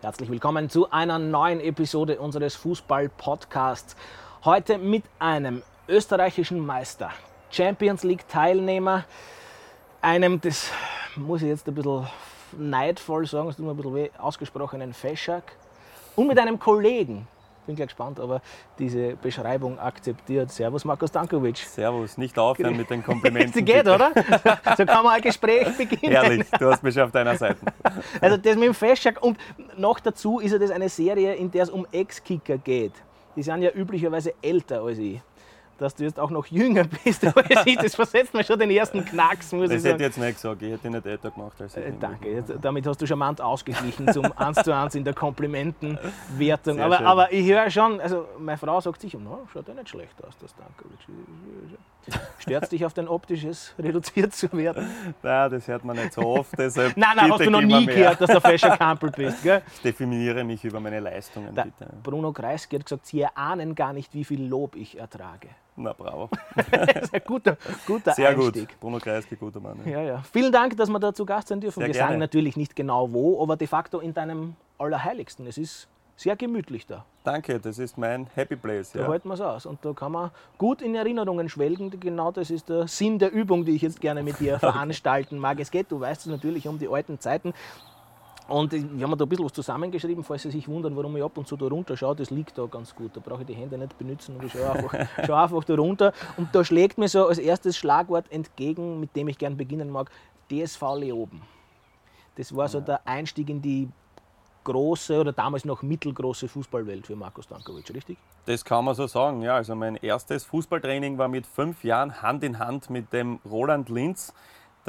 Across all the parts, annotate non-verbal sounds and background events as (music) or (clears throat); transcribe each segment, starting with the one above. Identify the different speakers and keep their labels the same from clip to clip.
Speaker 1: Herzlich willkommen zu einer neuen Episode unseres Fußball-Podcasts. Heute mit einem österreichischen Meister, Champions League-Teilnehmer, einem, das muss ich jetzt ein bisschen neidvoll sagen, das tut mir ein bisschen weh, ausgesprochenen Feschak und mit einem Kollegen, bin gleich gespannt, aber diese Beschreibung akzeptiert. Servus Markus Dankovic.
Speaker 2: Servus, nicht aufhören mit den Komplimenten.
Speaker 1: Das (laughs) geht, oder? So kann man ein Gespräch beginnen.
Speaker 2: Ehrlich, du hast mich schon auf deiner Seite. (laughs)
Speaker 1: Also das mit dem Festschak und noch dazu ist ja das eine Serie, in der es um Ex-Kicker geht. Die sind ja üblicherweise älter als ich dass du jetzt auch noch jünger bist. (laughs) das versetzt mir schon den ersten Knacks,
Speaker 2: muss das ich sagen. Das hätte ich jetzt nicht gesagt, ich hätte ihn nicht älter gemacht als ich.
Speaker 1: Äh, danke, jetzt, damit hast du charmant ausgeglichen zum (laughs) 1 zu 1 in der Komplimentenwertung. Aber, aber, ich höre schon, also meine Frau sagt sich, no, schaut ja nicht schlecht aus, das Dankovic. Stört es dich auf dein optisches reduziert zu werden? (laughs)
Speaker 2: Nein, das hört man nicht so oft.
Speaker 1: nein, nein, hast du noch nie mehr. gehört, dass du Fashion Campbell bist. Gell?
Speaker 2: Ich definiere mich über meine Leistungen.
Speaker 1: Der bitte. Bruno Kreisky hat gesagt, Sie ahnen gar nicht, wie viel Lob ich ertrage.
Speaker 2: Na, bravo. (laughs)
Speaker 1: ein guter, guter
Speaker 2: Sehr
Speaker 1: Einstieg.
Speaker 2: gut. Bruno Kreisky, guter Mann.
Speaker 1: Ja. ja, ja. Vielen Dank, dass wir da zu Gast sein dürfen.
Speaker 2: Sehr
Speaker 1: wir
Speaker 2: gerne.
Speaker 1: sagen natürlich nicht genau wo, aber de facto in deinem Allerheiligsten. Es ist sehr gemütlich da.
Speaker 2: Danke, das ist mein Happy Place.
Speaker 1: Da halten wir es aus. Und da kann man gut in Erinnerungen schwelgen. Genau das ist der Sinn der Übung, die ich jetzt gerne mit dir (laughs) veranstalten mag. Es geht, du weißt es natürlich, um die alten Zeiten. Und wir haben da ein bisschen was zusammengeschrieben, falls Sie sich wundern, warum ich ab und zu da runter schaue. Das liegt da ganz gut. Da brauche ich die Hände nicht benutzen und ich schaue einfach, (laughs) schaue einfach da runter. Und da schlägt mir so als erstes Schlagwort entgegen, mit dem ich gerne beginnen mag: DSV Leoben. Das war so der Einstieg in die große oder damals noch mittelgroße Fußballwelt für Markus Dankovic, richtig?
Speaker 2: Das kann man so sagen, ja. Also mein erstes Fußballtraining war mit fünf Jahren Hand in Hand mit dem Roland Linz.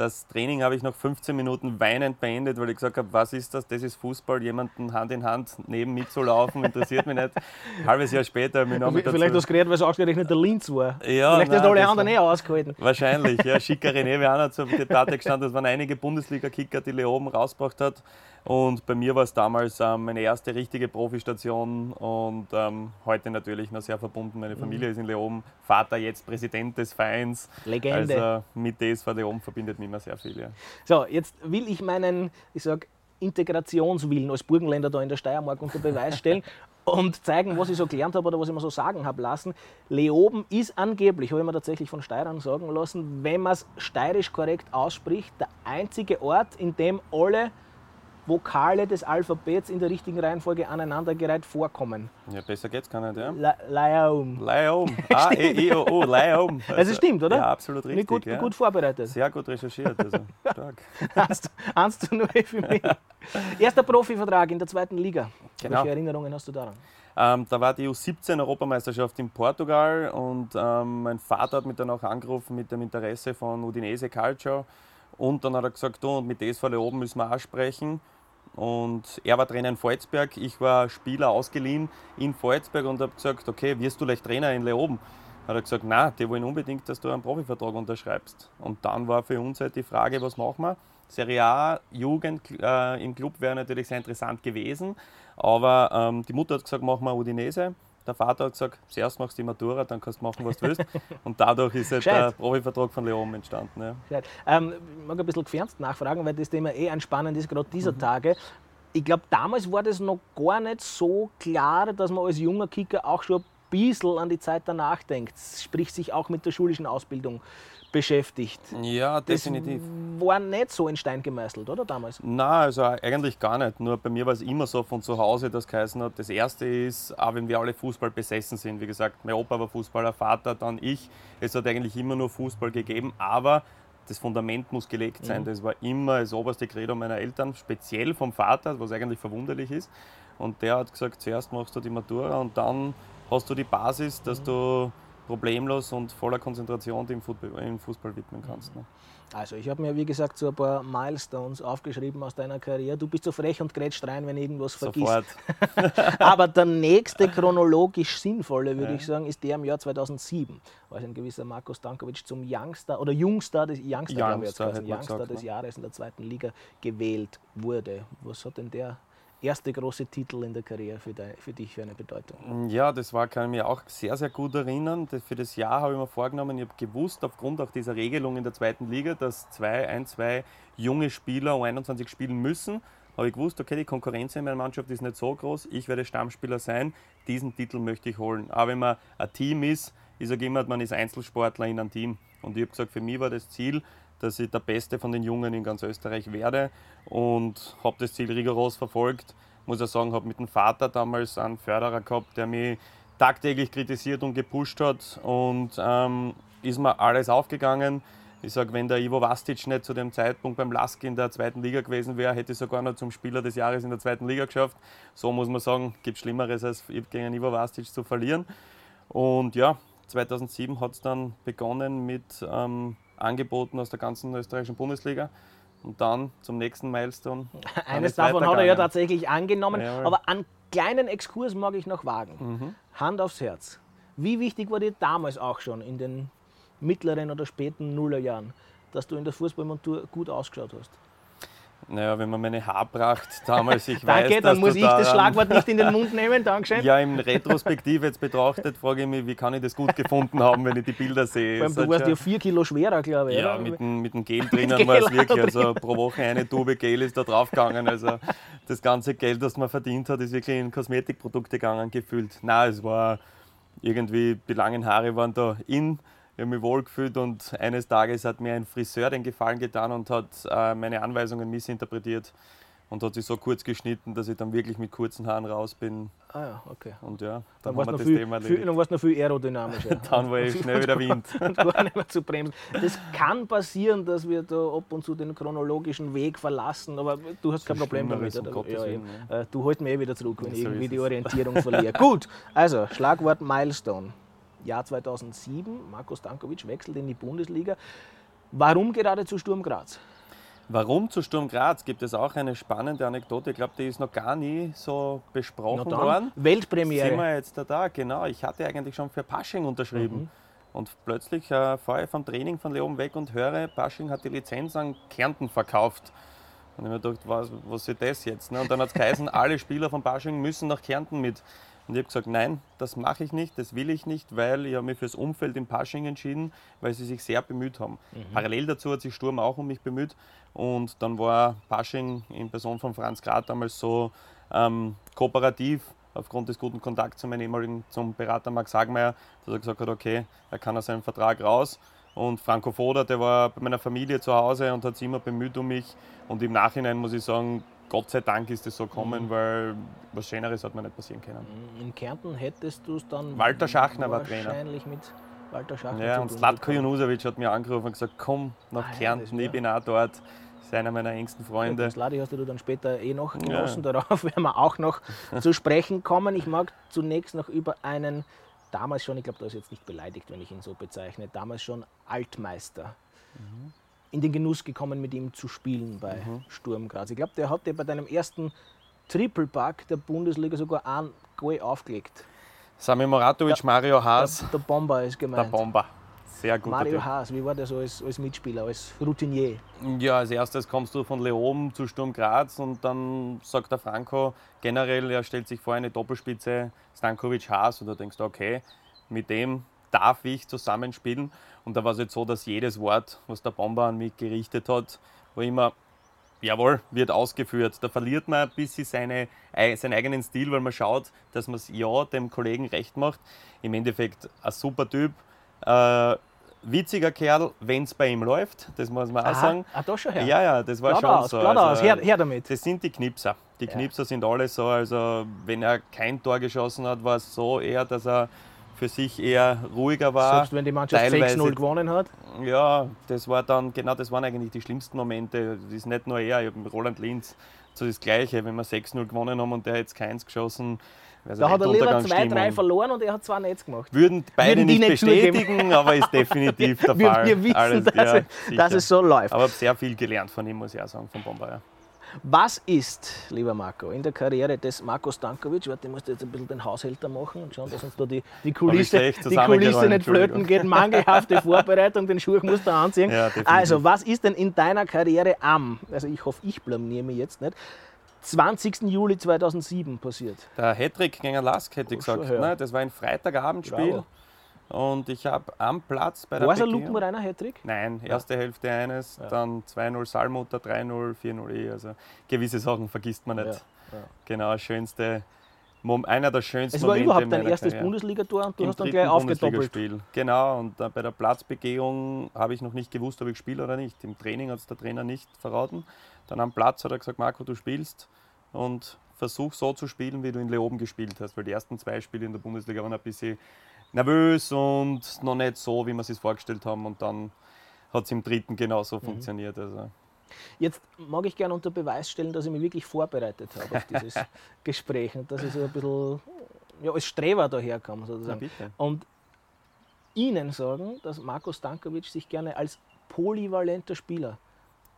Speaker 2: Das Training habe ich nach 15 Minuten weinend beendet, weil ich gesagt habe, was ist das? Das ist Fußball, jemanden Hand in Hand neben mitzulaufen, interessiert mich nicht. Ein (laughs) halbes Jahr später habe ich noch
Speaker 1: Vielleicht hast du geredet, weil es ausgerechnet der Linz war.
Speaker 2: Ja,
Speaker 1: Vielleicht
Speaker 2: nein,
Speaker 1: hast du alle anderen eh ausgehalten.
Speaker 2: Wahrscheinlich, ja. Schicker René noch zur (laughs) Debatte gestanden. Es waren einige Bundesliga-Kicker, die Leoben rausgebracht hat. Und bei mir war es damals ähm, meine erste richtige Profistation und ähm, heute natürlich noch sehr verbunden. Meine Familie mhm. ist in Leoben, Vater jetzt Präsident des Vereins.
Speaker 1: Legende.
Speaker 2: Also mit DSV Leoben verbindet mich immer sehr viel. Ja.
Speaker 1: So, jetzt will ich meinen, ich sag, Integrationswillen als Burgenländer da in der Steiermark unter Beweis stellen (laughs) und zeigen, was ich so gelernt habe oder was ich mir so sagen habe lassen. Leoben ist angeblich, habe ich mir tatsächlich von Steirern sagen lassen, wenn man es steirisch korrekt ausspricht, der einzige Ort, in dem alle Vokale des Alphabets in der richtigen Reihenfolge aneinandergereiht vorkommen.
Speaker 2: Ja, besser geht's gar nicht, ja.
Speaker 1: Laum.
Speaker 2: Laum. A, E, I, O, O, Laum.
Speaker 1: Also, also stimmt, oder?
Speaker 2: Ja, absolut richtig.
Speaker 1: Gut,
Speaker 2: ja.
Speaker 1: gut vorbereitet.
Speaker 2: Sehr gut recherchiert, also stark.
Speaker 1: 1 zu 0 für mich. Erster Profivertrag in der zweiten Liga.
Speaker 2: Genau.
Speaker 1: Welche Erinnerungen hast du daran?
Speaker 2: Ähm, da war die U17-Europameisterschaft in Portugal und ähm, mein Vater hat mich dann auch angerufen mit dem Interesse von Udinese Calcio. Und dann hat er gesagt, du, mit DSV oben müssen wir auch sprechen. Und er war Trainer in Volzberg, ich war Spieler ausgeliehen in Volzberg und habe gesagt, okay, wirst du gleich Trainer in Leoben? Hat er gesagt, nein, die wollen unbedingt, dass du einen Profivertrag unterschreibst. Und dann war für uns halt die Frage, was machen wir? Serie A, Jugend äh, im Club wäre natürlich sehr interessant gewesen, aber ähm, die Mutter hat gesagt, machen wir Udinese. Der Vater hat gesagt, zuerst machst du die Matura, dann kannst du machen, was du willst. (laughs) Und dadurch ist halt der Profivertrag von Leon entstanden. Ja.
Speaker 1: Ähm, ich mag ein bisschen gefernst nachfragen, weil das Thema eh entspannend ist, gerade dieser mhm. Tage. Ich glaube, damals war das noch gar nicht so klar, dass man als junger Kicker auch schon bisschen an die Zeit danach denkt. Sprich, sich auch mit der schulischen Ausbildung beschäftigt.
Speaker 2: Ja, definitiv.
Speaker 1: Das war nicht so in Stein gemeißelt, oder damals?
Speaker 2: Nein, also eigentlich gar nicht. Nur bei mir war es immer so von zu Hause, das geheißen hat. Das erste ist, auch wenn wir alle Fußball besessen sind, wie gesagt, mein Opa war Fußballer, Vater, dann ich. Es hat eigentlich immer nur Fußball gegeben, aber das Fundament muss gelegt sein. Mhm. Das war immer das oberste Credo meiner Eltern, speziell vom Vater, was eigentlich verwunderlich ist. Und der hat gesagt, zuerst machst du die Matura und dann hast du die Basis, dass mhm. du problemlos und voller Konzentration dem Fußball, widmen kannst. Ne?
Speaker 1: Also ich habe mir, wie gesagt, so ein paar Milestones aufgeschrieben aus deiner Karriere. Du bist so frech und grätscht rein, wenn irgendwas vergisst. (laughs) Aber der nächste chronologisch sinnvolle, würde ja. ich sagen, ist der im Jahr 2007, als ein gewisser Markus Dankovic zum Youngster oder Jungstar des, Youngster,
Speaker 2: Youngster,
Speaker 1: ich, Youngster gesagt, des ne? Jahres in der zweiten Liga gewählt wurde. Was hat denn der erste große Titel in der Karriere für, de, für dich für eine Bedeutung?
Speaker 2: Ja, das war, kann ich mich auch sehr, sehr gut erinnern. Für das Jahr habe ich mir vorgenommen, ich habe gewusst, aufgrund auch dieser Regelung in der zweiten Liga, dass zwei, ein, zwei junge Spieler um 21 spielen müssen. habe ich gewusst, okay, die Konkurrenz in meiner Mannschaft ist nicht so groß, ich werde Stammspieler sein, diesen Titel möchte ich holen. Aber wenn man ein Team ist, ich sage immer, man ist Einzelsportler in einem Team. Und ich habe gesagt, für mich war das Ziel, dass ich der Beste von den Jungen in ganz Österreich werde und habe das Ziel rigoros verfolgt. Muss ich sagen, habe mit dem Vater damals einen Förderer gehabt, der mich tagtäglich kritisiert und gepusht hat und ähm, ist mir alles aufgegangen. Ich sage, wenn der Ivo Vastic nicht zu dem Zeitpunkt beim Lask in der zweiten Liga gewesen wäre, hätte ich sogar noch zum Spieler des Jahres in der zweiten Liga geschafft. So muss man sagen, gibt Schlimmeres, als gegen Ivo Vastic zu verlieren. Und ja, 2007 hat es dann begonnen mit ähm, Angeboten aus der ganzen österreichischen Bundesliga. Und dann zum nächsten Milestone. (laughs)
Speaker 1: Eines davon hat er ja tatsächlich angenommen. Ja, aber einen kleinen Exkurs mag ich noch wagen. Mhm. Hand aufs Herz. Wie wichtig war dir damals auch schon in den mittleren oder späten Nullerjahren, dass du in der Fußballmontur gut ausgeschaut hast?
Speaker 2: Naja, wenn man meine Haarpracht damals, ich (laughs)
Speaker 1: Danke,
Speaker 2: weiß,
Speaker 1: dann muss ich da das Schlagwort nicht in den (laughs) Mund nehmen, Dankeschön.
Speaker 2: Ja, im Retrospektiv jetzt betrachtet, frage ich mich, wie kann ich das gut gefunden haben, wenn ich die Bilder sehe.
Speaker 1: Vor allem, du warst ja vier Kilo schwerer, glaube ich.
Speaker 2: Ja, oder? mit dem, mit dem Gel drinnen war es wirklich, also pro Woche eine Tube Gel ist da draufgegangen, also das ganze Geld, das man verdient hat, ist wirklich in Kosmetikprodukte gegangen, gefühlt. Nein, es war irgendwie, die langen Haare waren da in ich habe mich wohlgefühlt und eines Tages hat mir ein Friseur den Gefallen getan und hat äh, meine Anweisungen missinterpretiert und hat sich so kurz geschnitten, dass ich dann wirklich mit kurzen Haaren raus bin.
Speaker 1: Ah ja, okay.
Speaker 2: Und ja,
Speaker 1: dann, dann haben wir das viel, Thema viel, Dann war es noch viel aerodynamischer. (laughs)
Speaker 2: dann war ich schnell wieder Wind. (laughs)
Speaker 1: und gar nicht mehr zu bremsen. Das kann passieren, dass wir da ab und zu den chronologischen Weg verlassen, aber du hast kein Problem damit. Um ja, Willen, ja. Äh, du holst mich eh wieder zurück, wenn ich irgendwie die Orientierung verliere. Gut, also Schlagwort Milestone. Jahr 2007. Marco Stankovic wechselt in die Bundesliga. Warum gerade zu Sturm Graz?
Speaker 2: Warum zu Sturm Graz? Gibt es auch eine spannende Anekdote. Ich glaube, die ist noch gar nie so besprochen worden.
Speaker 1: Weltpremiere.
Speaker 2: Sind wir jetzt da, da? Genau. Ich hatte eigentlich schon für Pasching unterschrieben. Mhm. Und plötzlich äh, fahre ich vom Training von Leoben weg und höre, Pasching hat die Lizenz an Kärnten verkauft. Und ich habe mir gedacht, was, was ist das jetzt? Ne? Und dann hat es geheißen, (laughs) alle Spieler von Pasching müssen nach Kärnten mit. Und ich habe gesagt, nein, das mache ich nicht, das will ich nicht, weil ich habe mich fürs Umfeld in Pasching entschieden, weil sie sich sehr bemüht haben. Mhm. Parallel dazu hat sich Sturm auch um mich bemüht und dann war Pasching in Person von Franz Grad damals so ähm, kooperativ aufgrund des guten Kontakts zu meinem ehemaligen zum Berater Max Hagmeier, dass er gesagt hat, okay, er kann aus seinem Vertrag raus. Und Franco Foda, der war bei meiner Familie zu Hause und hat sich immer bemüht um mich. Und im Nachhinein muss ich sagen, Gott sei Dank ist es so gekommen, mhm. weil was Schöneres hat mir nicht passieren können.
Speaker 1: Mhm. In Kärnten hättest du es dann.
Speaker 2: Walter Schachner war Trainer.
Speaker 1: Wahrscheinlich mit Walter Schachner.
Speaker 2: Ja, und Slatko Junusovic hat mir angerufen und gesagt: Komm nach ah, Kärnten, ja, ich bin auch dort. Das ist einer meiner engsten Freunde. Ja,
Speaker 1: Sladi hast du dann später eh noch genossen. Ja. Darauf (laughs) werden wir auch noch zu sprechen kommen. Ich mag zunächst noch über einen, damals schon, ich glaube, da ist jetzt nicht beleidigt, wenn ich ihn so bezeichne, damals schon Altmeister. Mhm in den Genuss gekommen, mit ihm zu spielen bei mhm. Sturm Graz. Ich glaube, der hat dir bei deinem ersten Triple-Pack der Bundesliga sogar ein Goal aufgelegt.
Speaker 2: Sami Moratovic, der, Mario Haas.
Speaker 1: Der, der, Bomber ist gemeint.
Speaker 2: Der Bomber. Sehr gut.
Speaker 1: Mario typ. Haas, wie war der so als, als Mitspieler, als Routinier?
Speaker 2: Ja, als erstes kommst du von Leoben zu Sturm Graz und dann sagt der Franco generell, er stellt sich vor eine Doppelspitze Stankovic Haas und da denkst du, okay, mit dem darf ich zusammenspielen. Und da war es jetzt so, dass jedes Wort, was der Bomber an mich gerichtet hat, war immer, jawohl, wird ausgeführt. Da verliert man ein bisschen seine, seinen eigenen Stil, weil man schaut, dass man es ja dem Kollegen recht macht. Im Endeffekt ein super Typ. Äh, witziger Kerl, wenn es bei ihm läuft, das muss man Aha. auch sagen.
Speaker 1: Ah, da schon her.
Speaker 2: Ja, ja, das war Blatt schon
Speaker 1: aus,
Speaker 2: so.
Speaker 1: Also, aus. Her, her, damit.
Speaker 2: Das sind die Knipser. Die Knipser ja. sind alle so, also wenn er kein Tor geschossen hat, war es so eher, dass er für sich eher ruhiger war.
Speaker 1: Selbst wenn die Mannschaft 6-0 gewonnen hat?
Speaker 2: Ja, das war dann, genau das waren eigentlich die schlimmsten Momente. Das ist nicht nur er, ich habe mit Roland Linz so das Gleiche, wenn wir 6-0 gewonnen haben und der hat jetzt keins geschossen.
Speaker 1: Also da hat er lieber zwei, drei verloren und er hat zwei Netz gemacht.
Speaker 2: Würden beide Würden nicht, nicht bestätigen, aber ist definitiv (laughs) der
Speaker 1: wir, Fall. Wir wissen, Alles, dass, ja, es, dass, es, so läuft.
Speaker 2: Aber ich habe sehr viel gelernt von ihm, muss ich auch sagen, von Bomber.
Speaker 1: Was ist, lieber Marco, in der Karriere des Marco Stankovic, warte, ich muss jetzt ein bisschen den Haushälter machen und schauen, dass uns da die, die Kulisse, die Kulisse nicht flöten geht, mangelhafte (laughs) Vorbereitung, den Schuh musst du anziehen. Ja, also, was ist denn in deiner Karriere am, also ich hoffe, ich blamier mich jetzt nicht, 20. Juli 2007 passiert?
Speaker 2: Der Hattrick gegen Lask, hätte ich gesagt. Nein, das war ein Freitagabendspiel. Bravo. Und ich habe am Platz bei der
Speaker 1: War es ein lupenreiner Hattrick?
Speaker 2: Nein, erste Hälfte eines,
Speaker 1: Ja.
Speaker 2: dann 2-0 Salmutter, 3-0, 4-0 eh. Also gewisse Sachen vergisst man nicht.
Speaker 1: Ja, ja.
Speaker 2: Genau, schönste, Mom- einer der schönsten
Speaker 1: Es war
Speaker 2: Momente
Speaker 1: überhaupt
Speaker 2: in
Speaker 1: dein erstes. Bundesligator und du
Speaker 2: Im
Speaker 1: hast dann gleich aufgedoppelt.
Speaker 2: Genau, und bei der Platzbegehung habe ich noch nicht gewusst, ob ich spiele oder nicht. Im Training hat es der Trainer nicht verraten. Dann am Platz hat er gesagt, Marco, du spielst und versuch so zu spielen, wie du in Leoben gespielt hast. Weil die ersten zwei Spiele in der Bundesliga waren ein bisschen nervös und noch nicht so, wie wir es sich vorgestellt haben. Und dann hat es im dritten genauso
Speaker 1: Mhm.
Speaker 2: funktioniert. Also,
Speaker 1: Jetzt mag ich gerne unter Beweis stellen, dass ich mich wirklich vorbereitet habe auf dieses (laughs) Gespräch und dass ich so ein bisschen ja, als Streber daherkomme sozusagen. Und Ihnen sagen, dass Marco Stankovic sich gerne als polyvalenter Spieler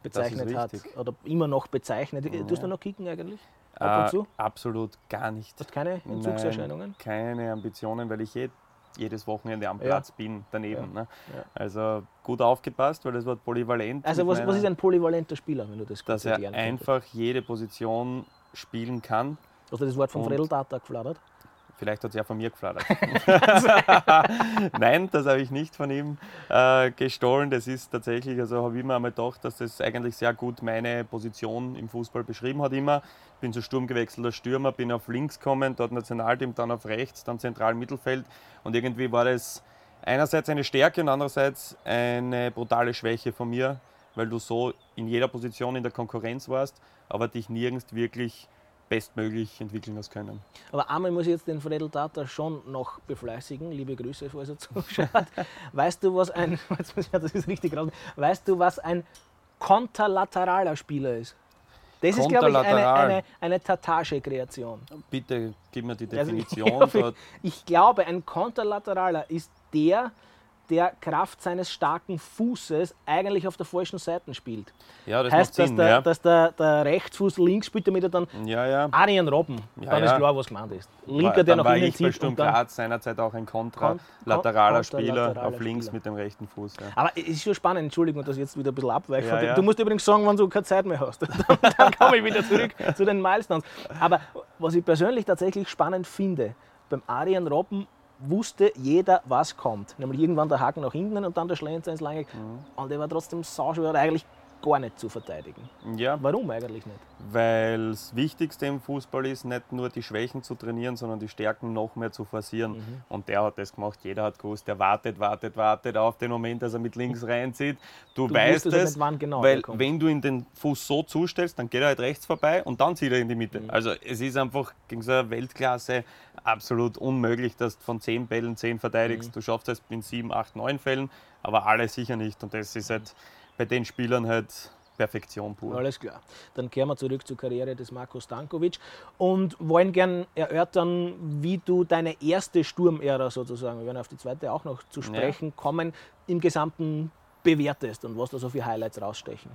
Speaker 1: bezeichnet hat oder immer noch bezeichnet. Du hast
Speaker 2: Ja.
Speaker 1: da noch kicken eigentlich? Ab und
Speaker 2: Äh,
Speaker 1: zu?
Speaker 2: absolut gar nicht.
Speaker 1: Hast keine Entzugserscheinungen?
Speaker 2: Nein, keine Ambitionen, weil ich je, jedes Wochenende am
Speaker 1: Ja.
Speaker 2: Platz bin, daneben. Ne?
Speaker 1: Ja.
Speaker 2: Also gut aufgepasst, weil das Wort polyvalent.
Speaker 1: Also was, was
Speaker 2: meiner-
Speaker 1: ist ein polyvalenter Spieler, wenn du das
Speaker 2: Dass er einfach jede Position spielen kann.
Speaker 1: Hast du das Wort vom
Speaker 2: und-
Speaker 1: Fredel Tata geflattert?
Speaker 2: Vielleicht hat es ja von mir geflattert. (laughs) Nein, das habe ich nicht von ihm äh, gestohlen. Das ist tatsächlich, also habe ich mir einmal gedacht, dass das eigentlich sehr gut meine Position im Fußball beschrieben hat immer. Bin zu Sturm gewechselter Stürmer, bin auf links gekommen, dort Nationalteam, dann auf rechts, dann zentral Mittelfeld. Und irgendwie war das einerseits eine Stärke und andererseits eine brutale Schwäche von mir, weil du so in jeder Position in der Konkurrenz warst, aber dich nirgends wirklich bestmöglich entwickeln hast können.
Speaker 1: Aber einmal muss ich jetzt den Fredel Tata schon noch befleißigen. Liebe Grüße, falls er (laughs) zuschaut. Weißt du, was ein, (laughs) ich, das ist richtig raus, weißt du, was ein konterlateraler Spieler ist? Das ist, glaube ich, eine, eine, eine Tatasche-Kreation.
Speaker 2: Bitte gib mir die
Speaker 1: Also,
Speaker 2: Definition.
Speaker 1: ja,
Speaker 2: dort.
Speaker 1: Ich glaube, ein Konterlateraler ist der, der Kraft seines starken Fußes eigentlich auf der falschen Seite spielt.
Speaker 2: Ja, das
Speaker 1: heißt,
Speaker 2: macht Sinn.
Speaker 1: dass, der,
Speaker 2: ja.
Speaker 1: dass der, der Rechtsfuß links spielt, damit er dann
Speaker 2: ja, ja.
Speaker 1: Arjen Robben,
Speaker 2: Ja,
Speaker 1: dann
Speaker 2: ja.
Speaker 1: ist klar, was gemeint ist. Linker,
Speaker 2: War-
Speaker 1: der nach innen
Speaker 2: ich bei
Speaker 1: zieht
Speaker 2: Sturm Graz seinerzeit auch ein kontrateraler
Speaker 1: Kon-
Speaker 2: Spieler
Speaker 1: konterlateraler
Speaker 2: auf links
Speaker 1: Spieler.
Speaker 2: mit dem rechten Fuß. Ja.
Speaker 1: Aber es ist schon spannend, Entschuldigung, dass ich jetzt wieder ein bisschen abweiche. Du musst übrigens sagen, wenn du keine Zeit mehr hast. dann, (laughs) dann komme ich wieder zurück zu den Milestones. Aber was ich persönlich tatsächlich spannend finde, beim Arjen Robben wusste jeder, was kommt. Nämlich irgendwann der Haken nach hinten und dann der Schlenzer ins Lange.
Speaker 2: Mhm.
Speaker 1: Und der war trotzdem sauschwer eigentlich gar nicht zu verteidigen.
Speaker 2: ja,
Speaker 1: Warum eigentlich nicht?
Speaker 2: weil das Wichtigste im Fußball ist, nicht nur die Schwächen zu trainieren, sondern die Stärken noch mehr zu forcieren.
Speaker 1: Mhm.
Speaker 2: Und der hat das gemacht. Jeder hat gewusst, der wartet, wartet, wartet auf den Moment, dass er mit links reinzieht. Du,
Speaker 1: Du
Speaker 2: weißt es,
Speaker 1: nicht, wann genau
Speaker 2: weil wenn du ihn den Fuß so zustellst, dann geht er halt rechts vorbei und dann zieht er in die
Speaker 1: Mhm.
Speaker 2: Mitte. Also es ist einfach gegen so eine Weltklasse absolut unmöglich, dass du von zehn Bällen zehn verteidigst.
Speaker 1: Mhm.
Speaker 2: Du schaffst es in sieben, acht, neun Fällen, aber alle sicher nicht. Und das ist halt bei den Spielern halt Perfektion pur.
Speaker 1: Alles klar. Dann kehren wir zurück zur Karriere des Marco Stankovic und wollen gern erörtern, wie du deine erste Sturmära sozusagen, wir werden auf die zweite auch noch zu sprechen kommen, im Gesamten bewertest und was da so für Highlights rausstechen.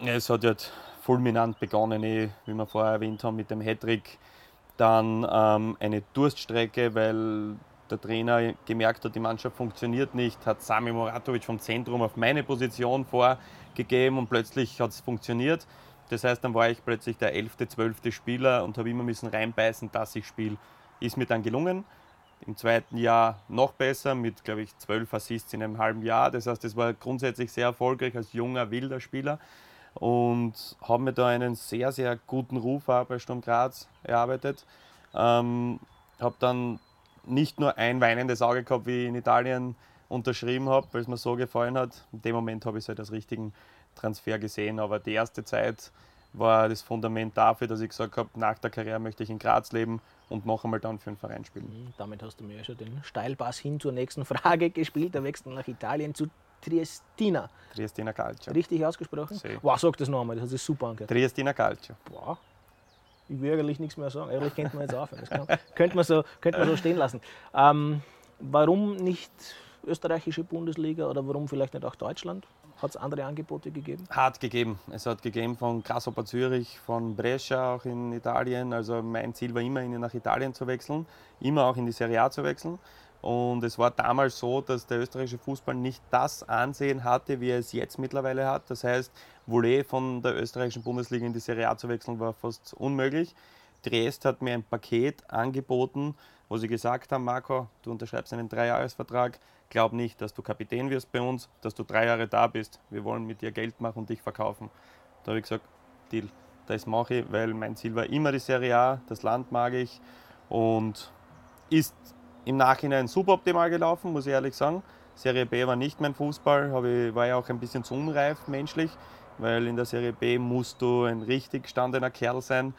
Speaker 2: Ja, Es hat jetzt fulminant begonnen, eh, wie wir vorher erwähnt haben, mit dem Hattrick. Dann ähm, eine Durststrecke, weil der Trainer gemerkt hat, die Mannschaft funktioniert nicht, hat Sami Moratovic vom Zentrum auf meine Position vorgegeben und plötzlich hat es funktioniert. Das heißt, dann war ich plötzlich der 11., 12. Spieler und habe immer müssen reinbeißen, dass ich spiele. Ist mir dann gelungen. Im zweiten Jahr noch besser mit, glaube ich, zwölf Assists in einem halben Jahr. Das heißt, es war grundsätzlich sehr erfolgreich als junger, wilder Spieler und habe mir da einen sehr, sehr guten Ruf auch bei Sturm Graz erarbeitet. Ähm, habe dann nicht nur ein weinendes Auge gehabt, wie ich in Italien unterschrieben habe, weil es mir so gefallen hat. In dem Moment habe ich es halt als richtigen Transfer gesehen, aber die erste Zeit war das Fundament dafür, dass ich gesagt habe, nach der Karriere möchte ich in Graz leben und noch einmal dann für einen Verein spielen.
Speaker 1: Mhm, Damit hast du mir ja schon den Steilpass hin zur nächsten Frage gespielt. Der Wechsel nach Italien zu Triestina.
Speaker 2: Triestina Calcio.
Speaker 1: Richtig ausgesprochen?
Speaker 2: Sehr.
Speaker 1: Wow, sag das nochmal, das hat sich super angehört.
Speaker 2: Triestina Calcio.
Speaker 1: Boah. Ich will eigentlich nichts mehr sagen. Eigentlich könnte man jetzt aufhören. Das (laughs) kann, könnte, man so, könnte man so stehen lassen. Ähm, warum nicht österreichische Bundesliga oder warum vielleicht nicht auch Deutschland? Hat es andere Angebote gegeben?
Speaker 2: Hat gegeben. Es hat gegeben von Grasshopper Zürich, von Brescia auch in Italien. Also mein Ziel war immer, in- nach Italien zu wechseln, immer auch in die Serie A zu wechseln. Und es war damals so, dass der österreichische Fußball nicht das Ansehen hatte, wie er es jetzt mittlerweile hat. Das heißt, Volley von der österreichischen Bundesliga in die Serie A zu wechseln, war fast unmöglich. Triest hat mir ein Paket angeboten, wo sie gesagt haben, Marco, du unterschreibst einen Dreijahresvertrag, glaub nicht, dass du Kapitän wirst bei uns, dass du drei Jahre da bist. Wir wollen mit dir Geld machen und dich verkaufen. Da habe ich gesagt, Deal, das mache ich, weil mein Ziel war immer die Serie A, das Land mag ich und ist im Nachhinein suboptimal gelaufen, muss ich ehrlich sagen. Serie B war nicht mein Fußball, ich, war ja auch ein bisschen zu unreif menschlich, weil in der Serie B musst du ein richtig gestandener Kerl sein.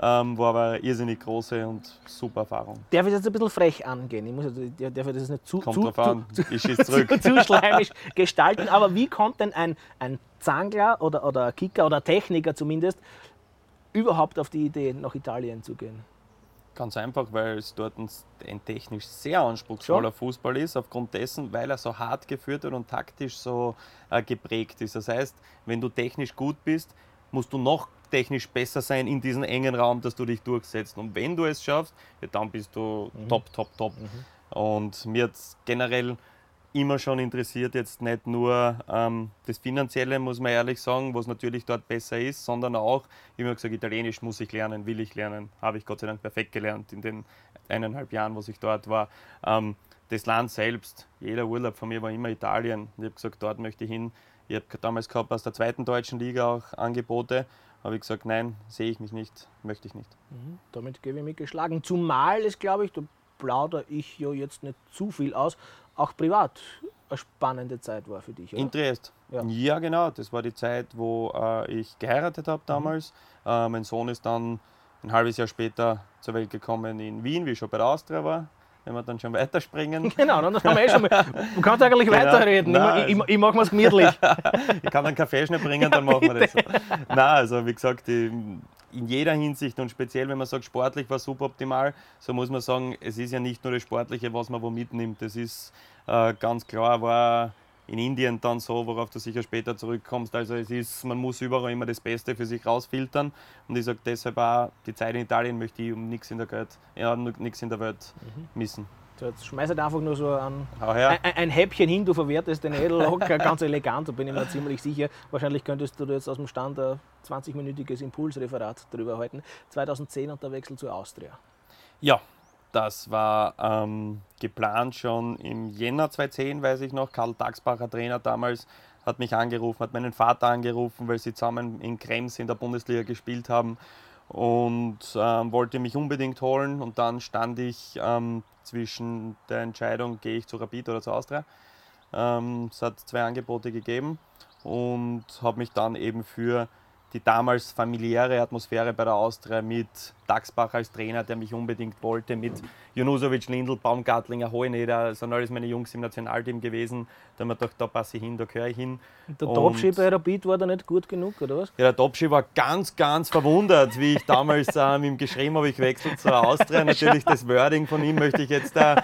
Speaker 2: Ähm, war aber eine irrsinnig große und super Erfahrung.
Speaker 1: Darf ich jetzt ein bisschen frech angehen? Ich muss, darf ich das nicht zu,
Speaker 2: Kommt
Speaker 1: zu,
Speaker 2: drauf an.
Speaker 1: zu,
Speaker 2: ich (laughs) zurück.
Speaker 1: zu, zu schleimig gestalten. Aber wie kommt denn ein, ein Zangler oder, oder Kicker oder Techniker zumindest überhaupt auf die Idee, nach Italien zu gehen?
Speaker 2: Ganz einfach, weil es dort ein, technisch sehr anspruchsvoller? Fußball ist, aufgrund dessen, weil er so hart geführt wird und taktisch so äh, geprägt ist. Das heißt, wenn du technisch gut bist, musst du noch technisch besser sein in diesem engen Raum, dass du dich durchsetzt. Und wenn du es schaffst, ja, dann bist du mhm. top, top, top. Mhm. Und mir hat generell immer schon interessiert, jetzt nicht nur ähm, das Finanzielle, muss man ehrlich sagen, was natürlich dort besser ist, sondern auch, ich habe gesagt, Italienisch muss ich lernen, will ich lernen. Habe ich Gott sei Dank perfekt gelernt in den eineinhalb Jahren, wo ich dort war. Ähm, das Land selbst, jeder Urlaub von mir war immer Italien. Ich habe gesagt, dort möchte ich hin. Ich habe damals gehabt aus der zweiten deutschen Liga auch Angebote habe ich gesagt, nein, sehe ich mich nicht, möchte ich nicht.
Speaker 1: Mhm, damit gebe ich mich geschlagen. Zumal es, glaube ich, da plaudere ich ja jetzt nicht zu viel aus, auch privat eine spannende Zeit war für dich,
Speaker 2: oder? In Triest. Ja. ja, genau. Das war die Zeit, wo äh, ich geheiratet habe damals. Mhm. Äh, mein Sohn ist dann ein halbes Jahr später zur Welt gekommen in Wien, wie ich schon bei der Austria war wenn wir dann schon weiterspringen. (laughs)
Speaker 1: Genau, dann haben wir eh schon mal. Du kannst eigentlich genau. weiterreden. Nein, ich, ich, ich mache es gemütlich. (laughs)
Speaker 2: ich kann einen Kaffee schnell bringen, dann machen wir das. (laughs) Nein, also wie gesagt, in jeder Hinsicht und speziell, wenn man sagt, sportlich war suboptimal, so muss man sagen, es ist ja nicht nur das Sportliche, was man wo mitnimmt. Das ist äh, ganz klar, war in Indien dann so, worauf du sicher später zurückkommst. Also es ist, man muss überall immer das Beste für sich rausfiltern. Und ich sage deshalb auch, die Zeit in Italien möchte ich um nichts in der Welt, ja, nichts in der Welt mhm.
Speaker 1: So, jetzt schmeiß halt einfach nur so ein, ein, ein, Häppchen hin, du verwertest den Edel locker, (laughs) ganz elegant, da bin ich mir ziemlich sicher. Wahrscheinlich könntest du jetzt aus dem Stand ein 20-minütiges Impulsreferat darüber halten. 2010 und der Wechsel zur Austria.
Speaker 2: Ja, das war ähm, geplant schon im Jänner 2010, weiß ich noch. Karl Tagsbacher, Trainer damals, hat mich angerufen, hat meinen Vater angerufen, weil sie zusammen in Krems in der Bundesliga gespielt haben und ähm, wollte mich unbedingt holen. Und dann stand ich ähm, zwischen der Entscheidung, gehe ich zu Rapid oder zu Austria. Ähm, es hat zwei Angebote gegeben und habe mich dann eben für die damals familiäre Atmosphäre bei der Austria mit Daxbach als Trainer, der mich unbedingt wollte, mit Junusovic, Lindl, Baumgartlinger, Hoheneder, das sind alles meine Jungs im Nationalteam gewesen. Da haben wir gedacht, da passe ich hin, da gehöre ich hin.
Speaker 1: Der Topschi bei Rapid war da nicht gut genug, oder was?
Speaker 2: Ja, der Topschi war ganz, ganz verwundert, wie ich damals ähm, ihm geschrieben habe, ich wechsle zur Austria. (laughs) Natürlich das Wording von ihm möchte ich jetzt äh,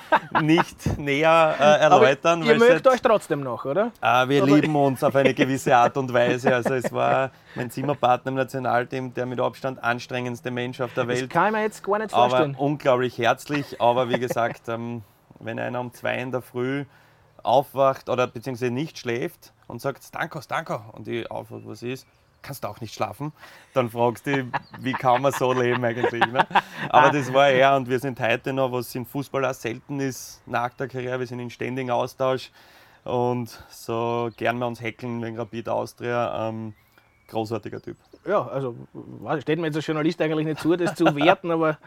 Speaker 2: nicht näher äh, erläutern.
Speaker 1: Aber ihr mögt euch trotzdem noch, oder?
Speaker 2: Äh, wir oder? lieben uns auf eine (laughs) gewisse Art und Weise. Also es war mein Zimmerpartner im Nationalteam, der mit Abstand anstrengendste Mensch auf der Welt. Das
Speaker 1: kann ich mir jetzt gar nicht vorstellen.
Speaker 2: Aber unglaublich herzlich, aber wie gesagt, (laughs) ähm, wenn einer um zwei in der Früh aufwacht oder beziehungsweise nicht schläft und sagt, Danko, Danko, und die aufwacht, was ist, kannst du auch nicht schlafen, dann fragst du, wie kann man so leben eigentlich. Ne? Aber das war er und wir sind heute noch, was in Fußball auch selten ist, nach der Karriere, wir sind in ständigem Austausch und so gern wir uns hackeln wegen Rapid Austria. Ähm, großartiger Typ.
Speaker 1: Ja, also steht mir jetzt als Journalist eigentlich nicht zu, das zu (laughs) werten, aber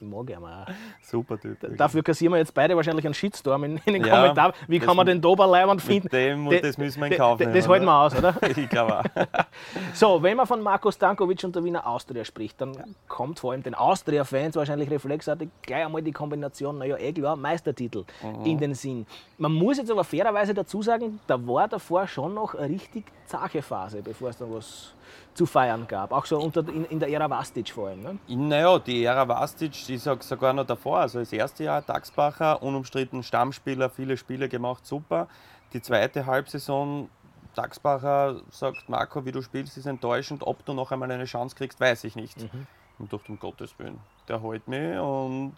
Speaker 1: ich mag ihn auch.
Speaker 2: Super Typ.
Speaker 1: Dafür kassieren wir jetzt beide wahrscheinlich einen Shitstorm in, in den ja, Kommentaren. Wie kann man den Doberleibern finden?
Speaker 2: Dem, das müssen wir in Kauf
Speaker 1: nehmen. Das halten wir aus, oder? (laughs)
Speaker 2: ich glaube auch. (laughs)
Speaker 1: so, wenn man von Marco Stankovic und der Wiener Austria spricht, dann ja. kommt vor allem den Austria-Fans wahrscheinlich reflexartig gleich einmal die Kombination, naja, eh klar, Meistertitel mhm. in den Sinn. Man muss jetzt aber fairerweise dazu sagen, da war davor schon noch eine richtig zache Phase, bevor es dann was zu feiern gab. Auch so unter, in, in der Ära Vastic vor allem. Ne?
Speaker 2: Naja, die Ära Vastic, ich sage sogar noch davor. Also das erste Jahr Daxbacher, unumstritten Stammspieler, viele Spiele gemacht, super. Die zweite Halbsaison, Daxbacher sagt, Marco, wie du spielst, ist enttäuschend. Ob du noch einmal eine Chance kriegst, weiß ich nicht. Mhm. Und dachte, um Gottes Willen, der holt mich und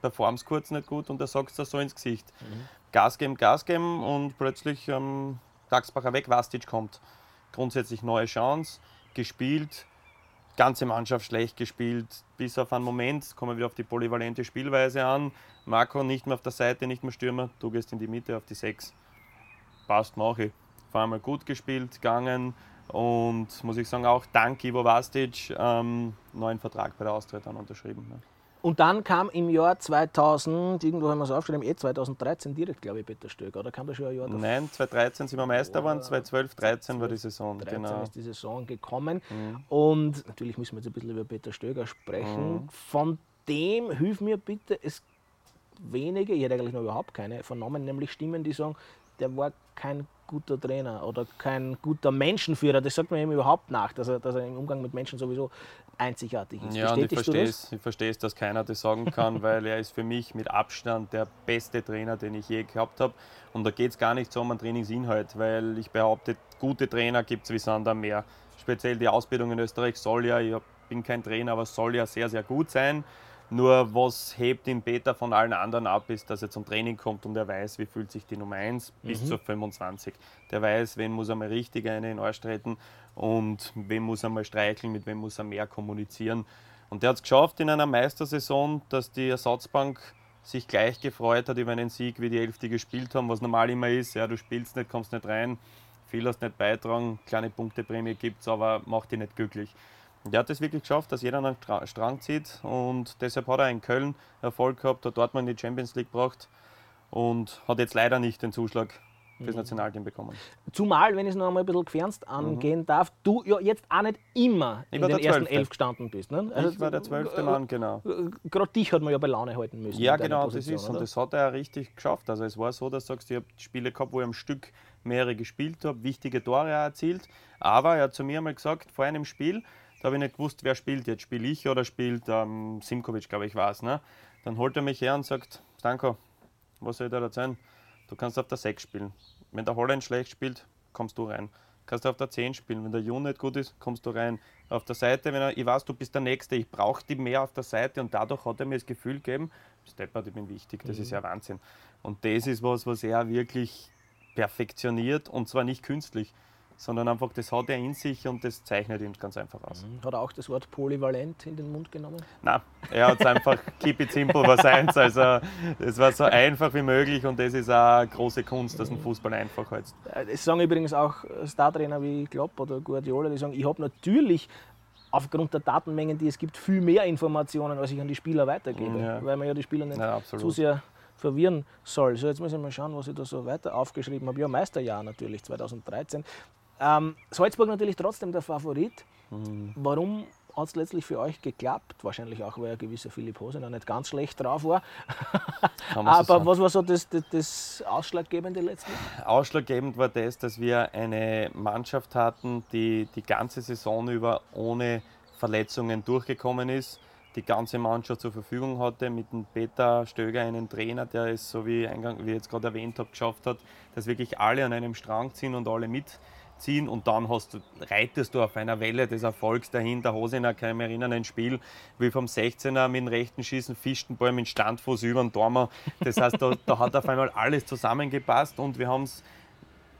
Speaker 2: performt kurz nicht gut und er sagt es so ins Gesicht. Mhm. Gas geben, Gas geben und plötzlich ähm, Daxbacher weg, Vastic kommt grundsätzlich neue Chance, gespielt, ganze Mannschaft schlecht gespielt, bis auf einen Moment, kommen wir wieder auf die polyvalente Spielweise an. Marco nicht mehr auf der Seite, nicht mehr Stürmer, du gehst in die Mitte auf die 6. Passt, mache ich. Vor allem gut gespielt, gegangen und muss ich sagen, auch dank Ivo Vastic ähm, neuen Vertrag bei der Austria dann unterschrieben. Ne?
Speaker 1: Und dann kam im Jahr 2000, irgendwo haben wir es aufgeschrieben, eh 2013 direkt, glaube ich, Peter Stöger. Oder kam das schon ein Jahr
Speaker 2: davor? Nein, 2013 sind wir Meister geworden, 2012, 2013 war die Saison.
Speaker 1: 2013 genau. ist die Saison gekommen. Mhm. Und natürlich müssen wir jetzt ein bisschen über Peter Stöger sprechen. Mhm. Von dem, hilf mir bitte, es wenige, ich hätte eigentlich noch überhaupt keine vernommen, nämlich Stimmen, die sagen, der war kein guter Trainer oder kein guter Menschenführer. Das sagt man ihm überhaupt nach, dass er, dass er im Umgang mit Menschen sowieso einzigartig ist.
Speaker 2: Ja, und ich verstehe es, ich verstehe es, dass keiner das sagen kann, (laughs) weil er ist für mich mit Abstand der beste Trainer, den ich je gehabt habe. Und da geht es gar nicht so um einen Trainingsinhalt, weil ich behaupte, gute Trainer gibt es wie Sander mehr. Speziell die Ausbildung in Österreich soll ja, ich bin kein Trainer, aber soll ja sehr, sehr gut sein. Nur was hebt ihn Peter von allen anderen ab, ist, dass er zum Training kommt und er weiß, wie fühlt sich die Nummer 1 mhm. bis zur 25. Der weiß, wen muss er mal richtig eine in den Arsch treten und wen muss er mal streicheln, mit wem muss er mehr kommunizieren. Und der hat es geschafft in einer Meistersaison, dass die Ersatzbank sich gleich gefreut hat über einen Sieg, wie die Elfte gespielt haben, was normal immer ist. Ja, du spielst nicht, kommst nicht rein, viel hast nicht beitragen, kleine Punkteprämie gibt es, aber macht dich nicht glücklich. Der hat es wirklich geschafft, dass jeder einen Strang zieht und deshalb hat er in Köln Erfolg gehabt, hat dort mal in die Champions League gebracht und hat jetzt leider nicht den Zuschlag fürs mhm. Nationalteam bekommen.
Speaker 1: Zumal, wenn ich es noch einmal ein bisschen gefernst angehen mhm. darf, du ja jetzt auch nicht immer ich in den ersten elf gestanden bist. Ne?
Speaker 2: Also, ich war der zwölfte Mann, genau.
Speaker 1: Gerade dich hat man ja bei Laune halten müssen.
Speaker 2: Ja, genau, Position, das ist. Oder? Und das hat er richtig geschafft. Also es war so, dass du sagst, ich habe Spiele gehabt, wo ich am Stück mehrere gespielt habe, wichtige Tore erzielt. Aber er hat zu mir einmal gesagt, vor einem Spiel, da habe ich nicht gewusst, wer spielt jetzt. Spiele ich oder spielt ähm, Simkovic, glaube ich, war es. Ne? Dann holt er mich her und sagt, Stanko, was soll da erzählen? Du kannst auf der 6 spielen. Wenn der Holland schlecht spielt, kommst du rein. Kannst du auf der 10 spielen. Wenn der Jun nicht gut ist, kommst du rein. Auf der Seite, wenn er, ich weiß, du bist der Nächste, ich brauche die mehr auf der Seite und dadurch hat er mir das Gefühl gegeben, Steppert, ich bin wichtig, das mhm. ist ja Wahnsinn. Und das ist was, was er wirklich perfektioniert und zwar nicht künstlich sondern einfach das hat er in sich und das zeichnet ihn ganz einfach aus.
Speaker 1: Mhm. Hat er auch das Wort polyvalent in den Mund genommen?
Speaker 2: Nein, er hat es einfach (laughs) keep it simple was eins. Also es war so einfach wie möglich und das ist auch eine große Kunst, dass ein Fußball einfach heizt.
Speaker 1: Äh, das sagen übrigens auch Startrainer wie Klopp oder Guardiola, die sagen, ich habe natürlich aufgrund der Datenmengen, die es gibt, viel mehr Informationen, als ich an die Spieler weitergebe, ja. weil man ja die Spieler nicht ja, zu sehr verwirren soll. So, jetzt muss ich mal schauen, was ich da so weiter aufgeschrieben habe. Ja, Meisterjahr natürlich, 2013. Ähm, Salzburg natürlich trotzdem der Favorit. Mhm. Warum hat es letztlich für euch geklappt? Wahrscheinlich auch, weil ein gewisser Philipp Hose noch nicht ganz schlecht drauf war. (laughs) Aber so was war so das, das, das, Ausschlaggebende letztlich?
Speaker 2: Ausschlaggebend war das, dass wir eine Mannschaft hatten, die die ganze Saison über ohne Verletzungen durchgekommen ist, die ganze Mannschaft zur Verfügung hatte, mit dem Peter Stöger einen Trainer, der es, so wie, eingang, wie ich jetzt gerade erwähnt habe, geschafft hat, dass wirklich alle an einem Strang ziehen und alle mit ziehen und dann hast reitest du auf einer Welle des Erfolgs dahin. Der Hosiner, kann ich mich erinnern, ein Spiel wie vom 16er mit dem rechten Schießen, fischt den Ball mit Standfuß über den Dormer. Das heißt, da, da hat auf einmal alles zusammengepasst und wir haben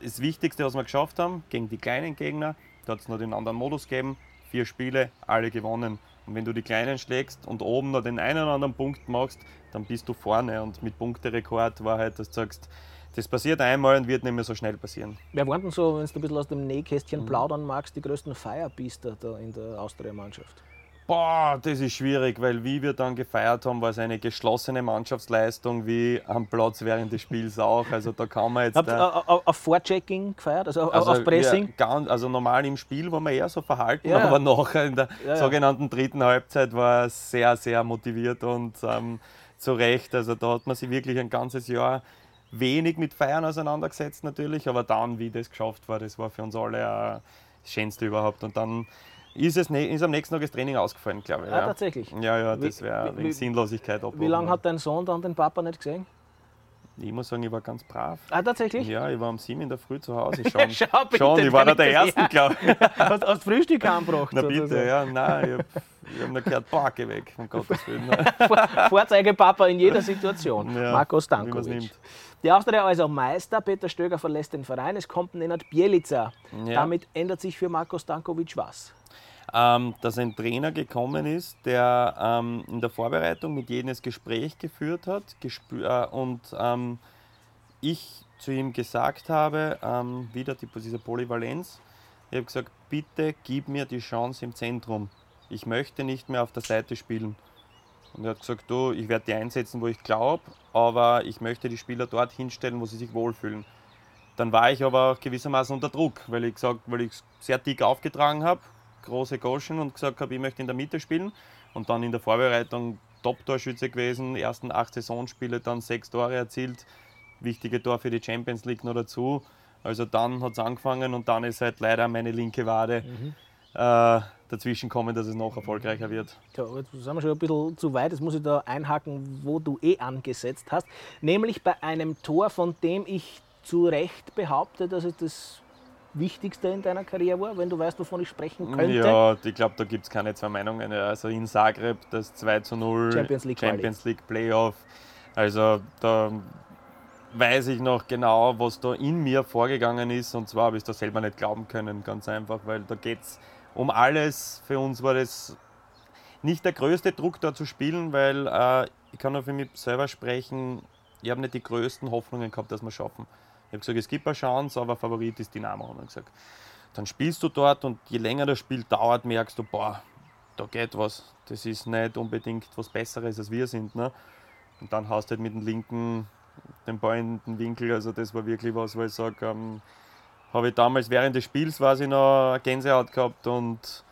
Speaker 2: das Wichtigste, was wir geschafft haben, gegen die kleinen Gegner, da hat es noch den anderen Modus gegeben, vier Spiele, alle gewonnen. Und wenn du die Kleinen schlägst und oben noch den einen oder anderen Punkt machst, dann bist du vorne. Und mit Punkterekord war halt, dass du sagst, das passiert einmal und wird nicht mehr so schnell passieren.
Speaker 1: Wer waren denn so, wenn du ein bisschen aus dem Nähkästchen mhm. plaudern magst, die größten Firebeaster da in der Austria-Mannschaft?
Speaker 2: Boah, das ist schwierig, weil wie wir dann gefeiert haben, war es eine geschlossene Mannschaftsleistung, wie am Platz während des Spiels auch. Also da kann man jetzt.
Speaker 1: Habt ihr auf Vorchecking gefeiert, also, also auf Pressing?
Speaker 2: Ja, ganz, also normal im Spiel war man eher so verhalten, ja. aber nachher in der ja, sogenannten dritten Halbzeit war es sehr, sehr motiviert und ähm, zu Recht. Also da hat man sich wirklich ein ganzes Jahr wenig mit Feiern auseinandergesetzt natürlich, aber dann, wie das geschafft war, das war für uns alle das Schönste überhaupt. Und dann ist, es, ne, ist am nächsten Tag das Training ausgefallen, glaube ich.
Speaker 1: Ah, ja. tatsächlich?
Speaker 2: Ja, ja, das wäre wegen Sinnlosigkeit.
Speaker 1: Wie lange hat dein Sohn dann den Papa nicht gesehen?
Speaker 2: Ich muss sagen, ich war ganz brav.
Speaker 1: Ah, tatsächlich?
Speaker 2: Ja, ich war um sieben in der Früh zu Hause (laughs) schon. Schau, bitte, schon, ich war da der Erste, glaube ich. (laughs)
Speaker 1: hast, du Frühstück angebracht?
Speaker 2: Na bitte, so. ja, nein, ich habe hab nur gehört, boah, geh weg, um Gottes Willen. (laughs)
Speaker 1: Vorzeigepapa in jeder Situation, ja, Marco Stankovic. Die Austria also Meister, Peter Stöger verlässt den Verein, es kommt Nenad Bielica. Ja. Damit ändert sich für Marco Stankovic was?
Speaker 2: ähm, dass ein Trainer gekommen ist, der ähm, in der Vorbereitung mit jedem das Gespräch geführt hat äh, und ähm, ich zu ihm gesagt habe, ähm, wieder die, diese Polyvalenz, ich habe gesagt, bitte gib mir die Chance im Zentrum. Ich möchte nicht mehr auf der Seite spielen. Und er hat gesagt, du, ich werde die einsetzen, wo ich glaube, aber ich möchte die Spieler dort hinstellen, wo sie sich wohlfühlen. Dann war ich aber auch gewissermaßen unter Druck, weil ich gesagt, weil ich sehr dick aufgetragen habe, große Goschen und gesagt habe, ich möchte in der Mitte spielen. Und dann in der Vorbereitung Top-Torschütze gewesen, ersten acht Saisonspiele, dann sechs Tore erzielt, wichtige Tor für die Champions League noch dazu. Also dann hat es angefangen und dann ist halt leider meine linke Wade mhm. äh, dazwischen kommen, dass es noch erfolgreicher wird.
Speaker 1: Ja, jetzt sind wir schon ein bisschen zu weit. Jetzt muss ich da einhaken, wo du eh angesetzt hast. Nämlich bei einem Tor, von dem ich zu Recht behaupte, dass es das Wichtigste in deiner Karriere war, wenn du weißt, wovon ich sprechen könnte?
Speaker 2: Ja, ich glaube, da gibt es keine zwei Meinungen. Also in Zagreb das 2 zu 0
Speaker 1: Champions League,
Speaker 2: Champions League Playoff. Also da weiß ich noch genau, was da in mir vorgegangen ist. Und zwar habe ich das selber nicht glauben können, ganz einfach, weil da geht es um alles. Für uns war das nicht der größte Druck, da zu spielen, weil äh, ich kann nur für mich selber sprechen, ich habe nicht die größten Hoffnungen gehabt, dass wir es schaffen. Ich habe gesagt, es gibt eine Chance, aber Favorit ist Dynamo. Und gesagt, dann spielst du dort und je länger das Spiel dauert, merkst du, boah, da geht was. Das ist nicht unbedingt was Besseres, als wir sind. Ne? Und dann hast du halt mit dem linken den Ball in den Winkel. Also das war wirklich was, wo ich sage, ähm, habe ich damals während des Spiels ich noch Gänsehaut gehabt und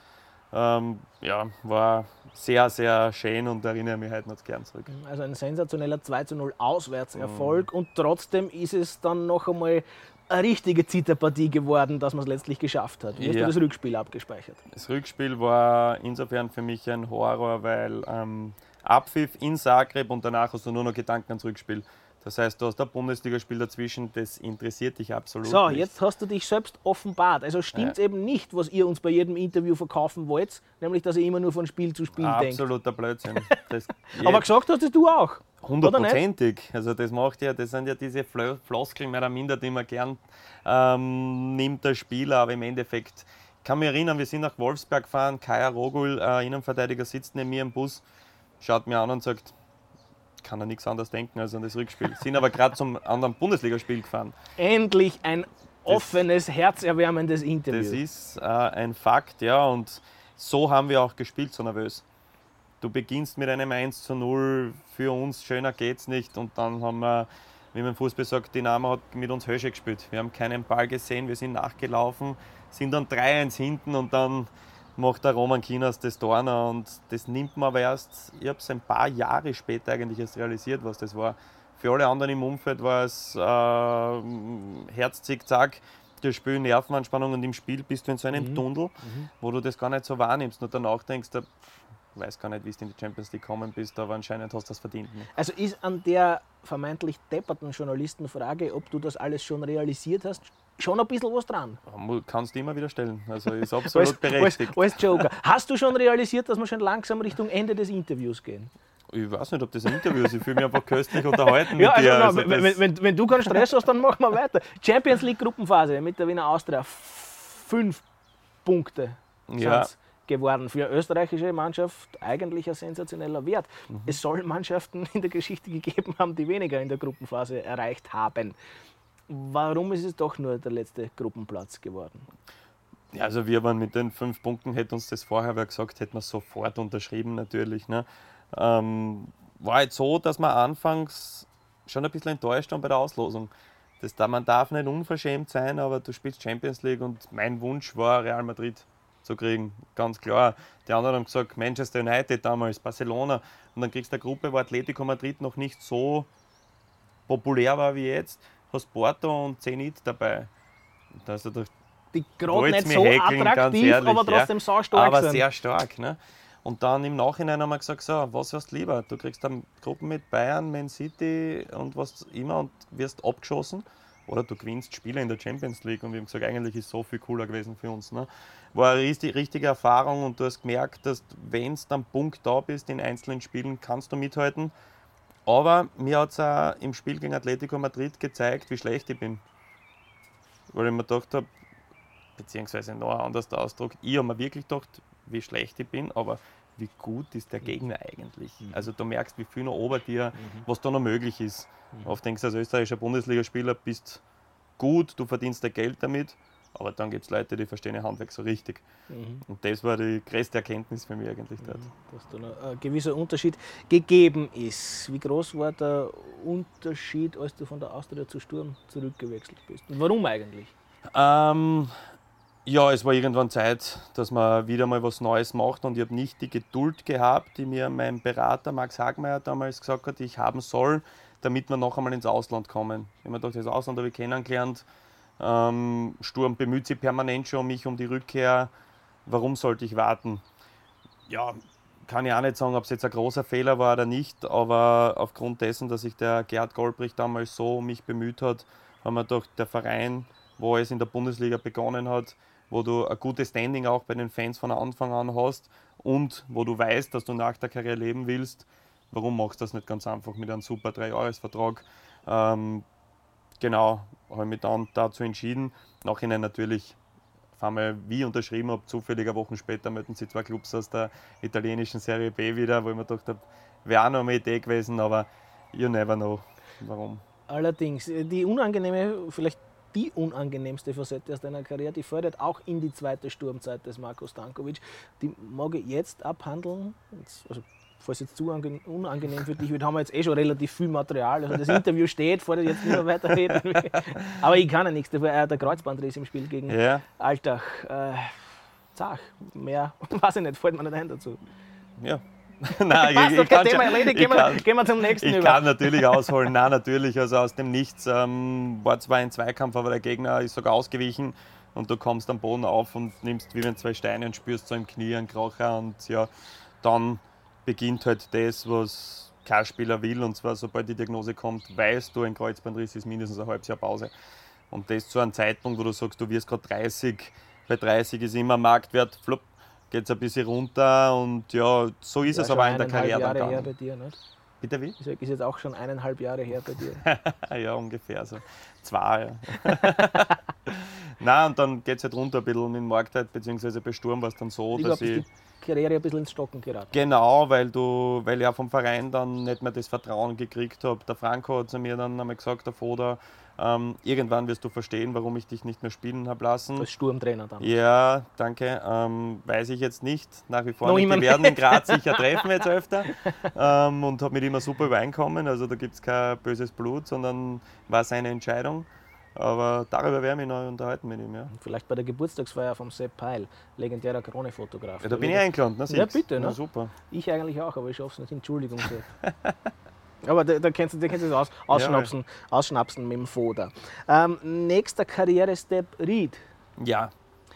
Speaker 2: ähm, ja, war sehr, sehr schön und erinnere mich heute noch gern zurück.
Speaker 1: Also ein sensationeller 2 zu 0 Auswärtserfolg mhm. und trotzdem ist es dann noch einmal eine richtige Zitterpartie geworden, dass man es letztlich geschafft hat. Wie hast ja. du das Rückspiel abgespeichert?
Speaker 2: Das Rückspiel war insofern für mich ein Horror, weil ähm, Abpfiff in Zagreb und danach hast du nur noch Gedanken ans Rückspiel. Das heißt, du hast ein Bundesligaspiel dazwischen, das interessiert dich absolut.
Speaker 1: So,
Speaker 2: nicht.
Speaker 1: jetzt hast du dich selbst offenbart. Also stimmt es ja. eben nicht, was ihr uns bei jedem Interview verkaufen wollt, nämlich dass ihr immer nur von Spiel zu Spiel denkt.
Speaker 2: Absoluter Blödsinn. (laughs)
Speaker 1: Aber gesagt hast du auch.
Speaker 2: Hundertprozentig. Also das macht ja, das sind ja diese Floskeln mehr oder minder, die man gern ähm, nimmt der Spieler, aber im Endeffekt ich kann mich erinnern, wir sind nach Wolfsberg gefahren, Kaya Rogul, äh, Innenverteidiger, sitzt neben mir im Bus, schaut mir an und sagt, kann er nichts anderes denken als an das Rückspiel. Sind aber gerade zum anderen Bundesligaspiel gefahren.
Speaker 1: Endlich ein offenes, das, herzerwärmendes Interview.
Speaker 2: Das ist äh, ein Fakt, ja, und so haben wir auch gespielt, so nervös. Du beginnst mit einem 1 zu 0, für uns schöner geht's nicht und dann haben wir, wie man im Fußball sagt, Dynamo hat mit uns Hösche gespielt. Wir haben keinen Ball gesehen, wir sind nachgelaufen, sind dann 3-1 hinten und dann macht der Roman Kinas das noch und das nimmt man aber erst, ich habe es ein paar Jahre später eigentlich erst realisiert, was das war. Für alle anderen im Umfeld war es äh, Herz, Zick-Zack, das Spiel Nervenanspannung und im Spiel bist du in so einem mhm. Tunnel, mhm. wo du das gar nicht so wahrnimmst und danach denkst, du weiß gar nicht, wie du in die Champions League gekommen bist, aber anscheinend hast du das verdient. Ne?
Speaker 1: Also ist an der vermeintlich depperten Journalistenfrage, ob du das alles schon realisiert hast, schon ein bisschen was dran.
Speaker 2: Kannst du immer wieder stellen. Also ist (laughs) absolut als, berechtigt.
Speaker 1: Als, als Joker. Hast du schon realisiert, dass wir schon langsam Richtung Ende des Interviews gehen?
Speaker 2: Ich weiß nicht, ob das ein Interview ist. Ich fühle mich einfach köstlich unterhalten. (laughs)
Speaker 1: ja, also, also wenn, wenn, wenn, wenn, du keinen Stress hast, dann machen wir weiter. Champions League Gruppenphase mit der Wiener Austria. Fünf Punkte ja. geworden. Für eine österreichische Mannschaft eigentlich ein sensationeller Wert. Mhm. Es soll Mannschaften in der Geschichte gegeben haben, die weniger in der Gruppenphase erreicht haben. Warum ist es doch nur der letzte Gruppenplatz geworden?
Speaker 2: Ja, also wir waren mit den fünf Punkten, hätte uns das vorher wer gesagt, hätten wir sofort unterschrieben natürlich. Ne? Ähm, war jetzt so, dass wir anfangs schon ein bisschen enttäuscht waren bei der Auslosung. Das, man darf nicht unverschämt sein, aber du spielst Champions League und mein Wunsch war, Real Madrid zu kriegen, ganz klar. Die anderen haben gesagt, Manchester United damals, Barcelona und dann kriegst du eine Gruppe, wo Atletico Madrid noch nicht so populär war wie jetzt hast Porto und Zenit dabei.
Speaker 1: Da die gerade nicht so häkeln, attraktiv, ehrlich, aber trotzdem ja. so stark
Speaker 2: Aber
Speaker 1: sind.
Speaker 2: sehr stark. Ne? Und dann im Nachhinein haben wir gesagt, so, was hast du lieber? Du kriegst dann Gruppen mit Bayern, Man City und was immer und wirst abgeschossen. Oder du gewinnst Spiele in der Champions League und wir haben gesagt, eigentlich ist so viel cooler gewesen für uns. Ne? War eine richtige Erfahrung und du hast gemerkt, dass wenn du dann Punkt da bist in einzelnen Spielen, kannst du mithalten. Aber mir hat es auch im Spiel gegen Atletico Madrid gezeigt, wie schlecht ich bin. Weil ich mir gedacht habe, beziehungsweise noch ein anderer Ausdruck, ich habe mir wirklich gedacht, wie schlecht ich bin, aber wie gut ist der Gegner eigentlich. Also du merkst, wie viel noch ober dir, was da noch möglich ist. Oft denkst du als österreichischer Bundesligaspieler, bist gut, du verdienst dein Geld damit, aber dann gibt es Leute, die verstehen ihr Handwerk so richtig. Und das war die größte Erkenntnis für mich eigentlich dort.
Speaker 1: dass da noch ein gewisser Unterschied gegeben ist. Wie groß war der Unterschied, als du von der Austria zu Sturm zurückgewechselt bist? Und warum eigentlich?
Speaker 2: Ähm, ja, es war irgendwann Zeit, dass man wieder mal was Neues macht und ich habe nicht die Geduld gehabt, die mir mein Berater Max Hagmeier damals gesagt hat, ich haben soll, damit wir noch einmal ins Ausland kommen. Ich habe mir gedacht, das Ausland habe ich kennengelernt. Ähm, Sturm bemüht sich permanent schon um mich, um die Rückkehr. Warum sollte ich warten? Ja, kann ich auch nicht sagen, ob es jetzt ein großer Fehler war oder nicht, aber aufgrund dessen, dass sich der Gerd Goldbrich damals so um mich bemüht hat, haben wir doch der Verein, wo es in der Bundesliga begonnen hat, wo du ein gutes Standing auch bei den Fans von Anfang an hast und wo du weißt, dass du nach der Karriere leben willst, warum machst du das nicht ganz einfach mit einem super Dreijahresvertrag? Ähm, genau, habe ich mich dann dazu entschieden. Nachhinein natürlich, auf einmal wie unterschrieben habe, zufälliger Wochen später melden sie zwei Clubs aus der italienischen Serie B wieder, wo ich mir gedacht habe, wäre auch noch eine Idee gewesen, aber you never know, warum.
Speaker 1: Allerdings, äh, die unangenehme, vielleicht die unangenehmste Facette aus deiner Karriere, die fördert auch in die zweite Sturmzeit des Marco Stankovic. Die mag ich jetzt abhandeln. Also, falls jetzt zu ange- unangenehm für dich wird, haben wir jetzt eh schon relativ viel Material. Also das Interview (laughs) steht, vor jetzt nicht mehr weiterreden. Aber ich kann ja nichts dafür. Äh, Der Kreuzbandriss im Spiel gegen
Speaker 2: Ja,
Speaker 1: Alltag. Äh, Zach, mehr (laughs) weiß ich nicht, fällt mir nicht ein dazu.
Speaker 2: ja. (laughs) Nein,
Speaker 1: Passt,
Speaker 2: ich, ich,
Speaker 1: okay,
Speaker 2: kann
Speaker 1: Thema
Speaker 2: schon-
Speaker 1: erledigt,
Speaker 2: ich
Speaker 1: gehen wir,
Speaker 2: kann-
Speaker 1: gehen wir zum nächsten
Speaker 2: Ich
Speaker 1: über.
Speaker 2: kann natürlich ausholen, nein, natürlich. Also aus dem Nichts ähm, war zwar ein Zweikampf, aber der Gegner ist sogar ausgewichen und du kommst am Boden auf und nimmst wie wenn zwei Steine und spürst so im Knie einen Kracher und ja, dann beginnt halt das, was kein Spieler will und zwar sobald die Diagnose kommt, weißt du, ein Kreuzbandriss ist mindestens ein halbes Jahr Pause. Und das zu einem Zeitpunkt, wo du sagst, du wirst gerade 30, bei 30 ist immer Marktwert, flupp, geht es ein bisschen runter und ja, so ist
Speaker 1: Ja,
Speaker 2: es aber in der Karriere dann
Speaker 1: Jahre her
Speaker 2: gegangen.
Speaker 1: bei dir, nicht?
Speaker 2: Bitte wie?
Speaker 1: Ist jetzt auch schon eineinhalb Jahre her bei dir. (laughs)
Speaker 2: ja, ungefähr so. Zwei, ja. (laughs) Nein, und dann geht es halt runter ein bisschen mit Marktwert, beziehungsweise bei Sturm war es dann so,
Speaker 1: Ich
Speaker 2: dass
Speaker 1: glaube,
Speaker 2: ich.
Speaker 1: ist die Karriere ein bisschen ins Stocken geraten.
Speaker 2: Genau, weil, du, weil ich auch vom Verein dann nicht mehr das Vertrauen gekriegt habe. Der Franco hat zu mir dann einmal gesagt, der Foda, ähm, irgendwann wirst du verstehen, warum ich dich nicht mehr spielen habe lassen.
Speaker 1: Als Sturmtrainer dann.
Speaker 2: Ja, danke. Ähm, weiß ich jetzt nicht. Nach wie vor nicht. Wir werden in Graz sicher (laughs) treffen jetzt öfter. Ähm, und habe mit ihm immer super übereinkommen. Also da gibt es kein böses Blut, sondern war seine Entscheidung. Aber darüber werden wir noch unterhalten mit ihm. Ja,
Speaker 1: Vielleicht bei der Geburtstagsfeier vom Sepp Peil, legendärer Krone-Fotograf.
Speaker 2: ja da bin ich eingeladen. Ne,
Speaker 1: Ja, bitte,
Speaker 2: Na,
Speaker 1: ne?
Speaker 2: super.
Speaker 1: Ich eigentlich auch, aber ich schaff's nicht. Entschuldigung. Sepp. (laughs) aber da, da kennst du es aus, ausschnapsen, ausschnapsen mit dem Foda. Ähm, nächster Karrierestep Ried.
Speaker 2: Ja,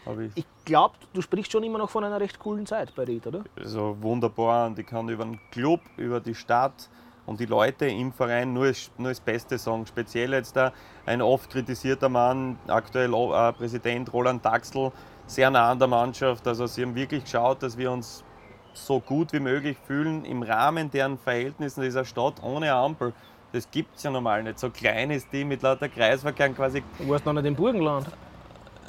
Speaker 2: habe ich.
Speaker 1: Ich glaube, du sprichst schon immer noch von einer recht coolen Zeit bei Ried, oder?
Speaker 2: Also wunderbar und ich kann über den Club, über die Stadt und die Leute im Verein nur das, nur das Beste sagen. Speziell jetzt da ein oft kritisierter Mann, aktuell äh, Präsident Roland Daxel, sehr nah an der Mannschaft. Also sie haben wirklich geschaut, dass wir uns so gut wie möglich fühlen im Rahmen deren Verhältnissen dieser Stadt ohne Ampel. Das gibt es ja normal nicht. So klein ist die mit lauter Kreisverkehr quasi.
Speaker 1: Du warst noch nicht im Burgenland.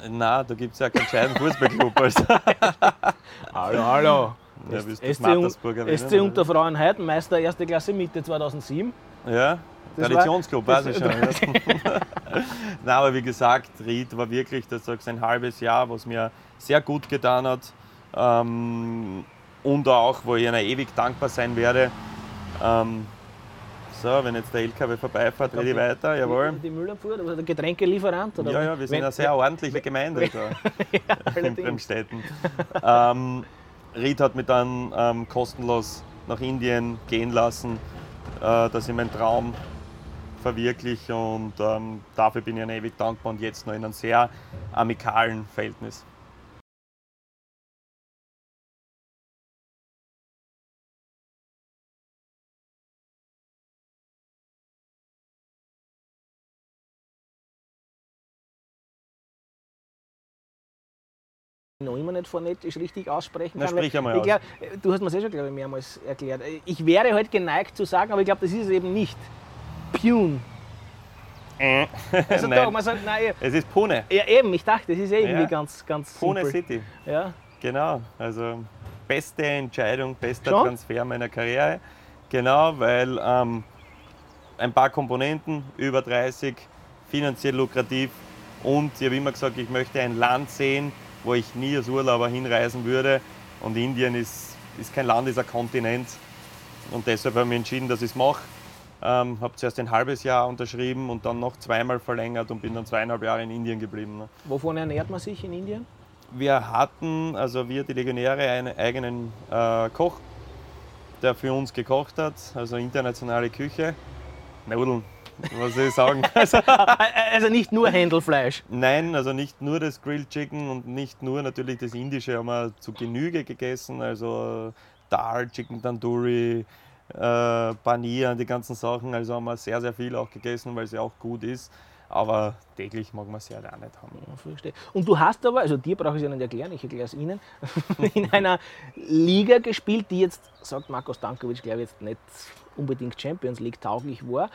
Speaker 2: Na, da gibt es ja keinen gescheiten Fußballclub. Also. (laughs)
Speaker 1: Hallo, hallo.
Speaker 2: Ja,
Speaker 1: SC,
Speaker 2: erwähnen,
Speaker 1: SC? Unterfrauen Heidenmeister, erste Klasse Mitte 2007.
Speaker 2: Ja,
Speaker 1: Das
Speaker 2: Traditionsclub,
Speaker 1: war-
Speaker 2: weiß ich schon. Ja. (laughs) (laughs) Nein, aber wie gesagt, Ried war wirklich, das ein halbes Jahr, was mir sehr gut getan hat. Ähm, und auch, wo ich ihnen ewig dankbar sein werde. Ähm, so, wenn jetzt der LKW vorbeifährt, rede ich weiter, jawohl.
Speaker 1: Die, Müllabfuhr, oder der Getränkelieferant? Oder
Speaker 2: Ja, ja, wir sind
Speaker 1: Wenn-
Speaker 2: eine sehr ordentliche Gemeinde da (laughs) in
Speaker 1: allerdings.
Speaker 2: Bremstetten. ähm, Ried hat mich dann ähm, kostenlos nach Indien gehen lassen, äh, dass ich meinen Traum verwirkliche und ähm, dafür bin ich ihnen ewig dankbar und jetzt noch in einem sehr amikalen Verhältnis.
Speaker 1: Immer nicht phonetisch richtig aussprechen
Speaker 2: Na,
Speaker 1: kann.
Speaker 2: sprich einmal
Speaker 1: ich glaub, du hast mir das eh schon glaube ich, mehrmals erklärt. Ich wäre halt geneigt zu sagen, aber ich glaube, das ist es eben nicht. Pune.
Speaker 2: Äh, (laughs)
Speaker 1: Also (laughs)
Speaker 2: Nein,
Speaker 1: doch, man sagt, nein,
Speaker 2: es ist Pune.
Speaker 1: ja, eben, ich dachte, das ist eh irgendwie
Speaker 2: Ja.
Speaker 1: ganz, ganz
Speaker 2: Pune
Speaker 1: simpel.
Speaker 2: City.
Speaker 1: Ja.
Speaker 2: Genau, also beste Entscheidung, bester
Speaker 1: Schon?
Speaker 2: Transfer meiner Karriere. Genau, weil ähm, ein paar Komponenten, über 30, finanziell lukrativ und ich habe immer gesagt, ich möchte ein Land sehen, wo ich nie als Urlauber hinreisen würde. Und Indien ist, ist kein Land, ist ein Kontinent. Und deshalb habe ich mich entschieden, dass ich es mache. Ähm, habe zuerst ein halbes Jahr unterschrieben und dann noch zweimal verlängert und bin dann zweieinhalb Jahre in Indien geblieben. ne.
Speaker 1: Wovon ernährt man sich in Indien?
Speaker 2: Wir hatten, also wir, die Legionäre, einen eigenen äh, Koch, der für uns gekocht hat, also internationale Küche. Nudeln, was soll ich sagen? (laughs) Also,
Speaker 1: Also nicht nur Händelfleisch.
Speaker 2: nein, also nicht nur das Grilled Chicken und nicht nur natürlich das Indische haben wir zu Genüge gegessen, also Dal, Chicken Tandoori, äh, Panier, die ganzen Sachen, also haben wir sehr, sehr viel auch gegessen, weil es ja auch gut ist. Aber täglich mag man es ja auch nicht haben.
Speaker 1: Ja, verstehe. Und du hast aber, also dir brauche ich es ja nicht erklären, ich erkläre es Ihnen, (laughs) in einer Liga gespielt, die jetzt, sagt Marco Stankovic, glaube ich, jetzt nicht unbedingt Champions League tauglich war,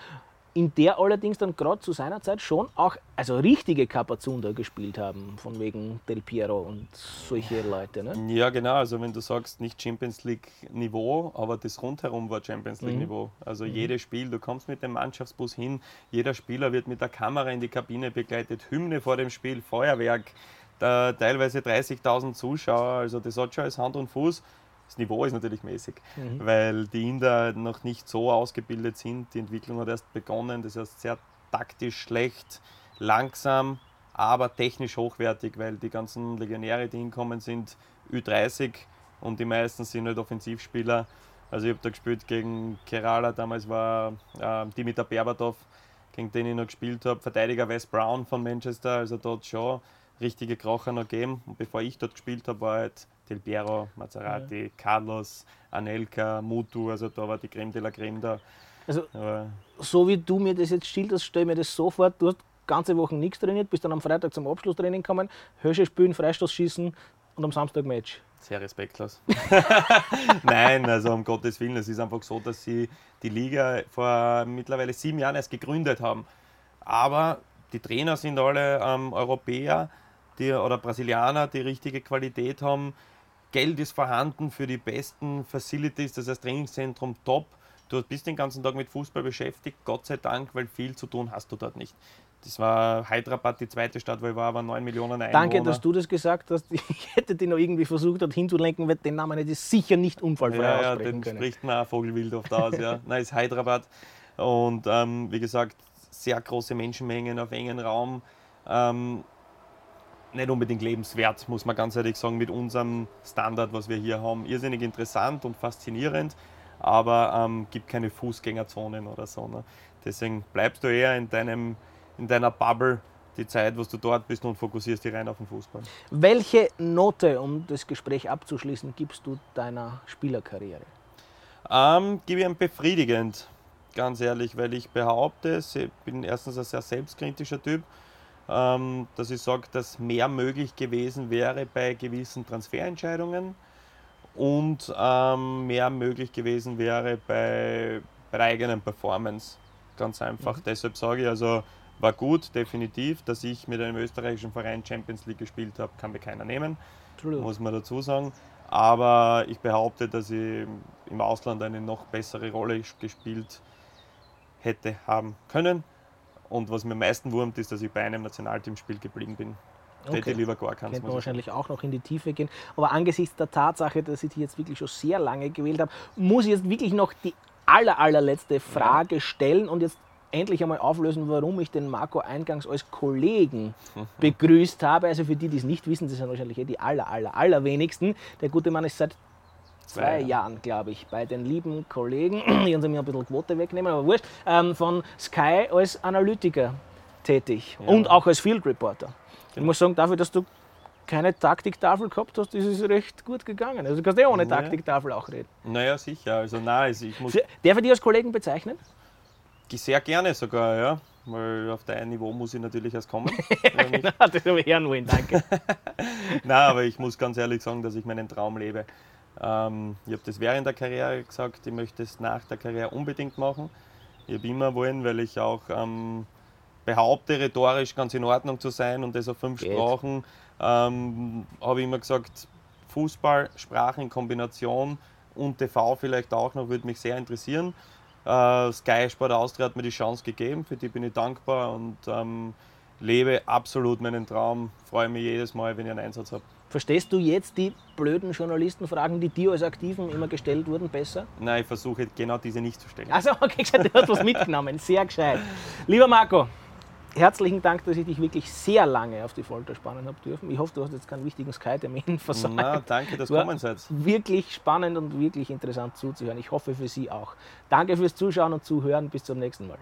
Speaker 1: in der allerdings dann gerade zu seiner Zeit schon auch also richtige Kapazunder gespielt haben, von wegen Del Piero und solche Leute. Ne?
Speaker 2: Ja, genau. Also wenn du sagst, nicht Champions League Niveau, aber das rundherum war Champions League Niveau. Also jedes Spiel, du kommst mit dem Mannschaftsbus hin, jeder Spieler wird mit der Kamera in die Kabine begleitet, Hymne vor dem Spiel, Feuerwerk, da teilweise 30.000 Zuschauer. Also das hat schon als Hand und Fuß. Das Niveau ist natürlich mäßig, weil die Inder noch nicht so ausgebildet sind. Die Entwicklung hat erst begonnen. Das heißt sehr taktisch schlecht, langsam, aber technisch hochwertig, weil die ganzen Legionäre, die hinkommen, sind Ü30 und die meisten sind halt Offensivspieler. Also ich habe da gespielt gegen Kerala, damals war äh, Dimitar Berbatov, gegen den ich noch gespielt habe, Verteidiger Wes Brown von Manchester, also dort schon richtige Kracher noch gegeben. Und bevor ich dort gespielt habe, war halt Del Piero, Maserati, Carlos, Anelka, Mutu, also da war die Creme de la Creme da.
Speaker 1: Also
Speaker 2: Aber
Speaker 1: so wie du mir das jetzt schilderst, stelle ich mir das so vor, du hast ganze Woche nichts trainiert, bist dann am Freitag zum Abschlusstraining gekommen, Hösche spielen, Freistoß schießen und am Samstag Match.
Speaker 2: Sehr respektlos. (laughs) Nein, also um Gottes Willen. Es ist einfach so, dass sie die Liga vor mittlerweile sieben Jahren erst gegründet haben. Aber die Trainer sind alle ähm, Europäer die, oder Brasilianer, die richtige Qualität haben. Geld ist vorhanden für die besten Facilities, das heißt Trainingszentrum top. Du bist den ganzen Tag mit Fußball beschäftigt, Gott sei Dank, weil viel zu tun hast du dort nicht. Das war Hyderabad, die zweite Stadt, wo ich war, war 9 Millionen Einwohner.
Speaker 1: Danke, dass du das gesagt hast. (laughs) Ich hätte dich noch irgendwie versucht, dorthin zu lenken, weil den Namen hätte ich sicher nicht unfallfrei
Speaker 2: Ja, ja,
Speaker 1: aussprechen
Speaker 2: den
Speaker 1: können.
Speaker 2: spricht man auch Vogelwild oft aus. Ja. (laughs) Nein, ist Hyderabad. Und ähm, wie gesagt, sehr große Menschenmengen auf engen Raum. Ähm, nicht unbedingt lebenswert, muss man ganz ehrlich sagen, mit unserem Standard, was wir hier haben. Irrsinnig interessant und faszinierend, aber ähm, gibt keine Fußgängerzonen oder so. Ne? Deswegen bleibst du eher in, deinem, in deiner Bubble die Zeit, was du dort bist und fokussierst dich rein auf den Fußball.
Speaker 1: Welche Note, um das Gespräch abzuschließen, gibst du deiner Spielerkarriere?
Speaker 2: Ähm, gebe ich ihm befriedigend, ganz ehrlich, weil ich behaupte, ich bin erstens ein sehr selbstkritischer Typ, dass ich sage, dass mehr möglich gewesen wäre bei gewissen Transferentscheidungen und ähm, mehr möglich gewesen wäre bei, bei der eigenen Performance. Ganz einfach. Deshalb sage ich, also war gut, definitiv, dass ich mit einem österreichischen Verein Champions League gespielt habe, kann mir keiner nehmen
Speaker 1: Entschuldigung.
Speaker 2: muss man dazu sagen. Aber ich behaupte, dass ich im Ausland eine noch bessere Rolle gespielt hätte haben können. Und was mir am meisten wurmt, ist, dass ich bei einem Nationalteamspiel geblieben bin. Hätte
Speaker 1: Okay.
Speaker 2: ich lieber gar keins.
Speaker 1: Könnte wahrscheinlich auch noch in die Tiefe gehen. Aber angesichts der Tatsache, dass ich die jetzt wirklich schon sehr lange gewählt habe, muss ich jetzt wirklich noch die aller, allerletzte Frage stellen und jetzt endlich einmal auflösen, warum ich den Marco eingangs als Kollegen (laughs) begrüßt habe. Also für die, die es nicht wissen, das sind wahrscheinlich eh die aller, aller, allerwenigsten. Der gute Mann ist seit
Speaker 2: zwei
Speaker 1: Jahren, glaube ich, bei den lieben Kollegen, (clears throat) die uns mir ein bisschen Quote wegnehmen, aber wurscht, ähm, von Sky als Analytiker tätig und auch als Field Reporter. Ich
Speaker 2: Genau.
Speaker 1: muss sagen, dafür, dass du keine Taktiktafel gehabt hast, ist es recht gut gegangen. Also du kannst ja ohne
Speaker 2: Ja.
Speaker 1: Taktiktafel auch reden.
Speaker 2: Naja, sicher. Also nein, also ich muss
Speaker 1: Für- Darf ich dich als Kollegen bezeichnen?
Speaker 2: sehr gerne sogar, ja. Weil auf dein Niveau muss ich natürlich erst kommen. (laughs) Ja, nicht-
Speaker 1: das habe ich hören wollen, danke. (laughs)
Speaker 2: Nein, aber ich muss ganz ehrlich sagen, dass ich meinen Traum lebe. Ähm, ich habe das während der Karriere gesagt, ich möchte es nach der Karriere unbedingt machen. Ich habe immer wollen, weil ich auch ähm, behaupte, rhetorisch ganz in Ordnung zu sein und das auf fünf
Speaker 1: Geht.
Speaker 2: Sprachen, ähm, habe ich immer gesagt, Fußball, Sprache in Kombination und TV vielleicht auch noch, würde mich sehr interessieren. Äh, Sky Sport Austria hat mir die Chance gegeben, für die bin ich dankbar und ähm, lebe absolut meinen Traum. Freue mich jedes Mal, wenn ich einen Einsatz habe.
Speaker 1: Verstehst du jetzt die blöden Journalistenfragen, die dir als Aktiven immer gestellt wurden, besser?
Speaker 2: Nein, ich versuche genau diese nicht zu stellen.
Speaker 1: Also, okay, (laughs) du hast was mitgenommen. Sehr gescheit. Lieber Marco, herzlichen Dank, dass ich dich wirklich sehr lange auf die Folter spannen habe dürfen. Ich hoffe, du hast jetzt keinen wichtigen Sky-Termin (laughs)
Speaker 2: versagt. Na, danke, dass du kommen seid.
Speaker 1: Wirklich spannend und wirklich interessant zuzuhören. Ich hoffe für Sie auch. Danke fürs Zuschauen und Zuhören. Bis zum nächsten Mal.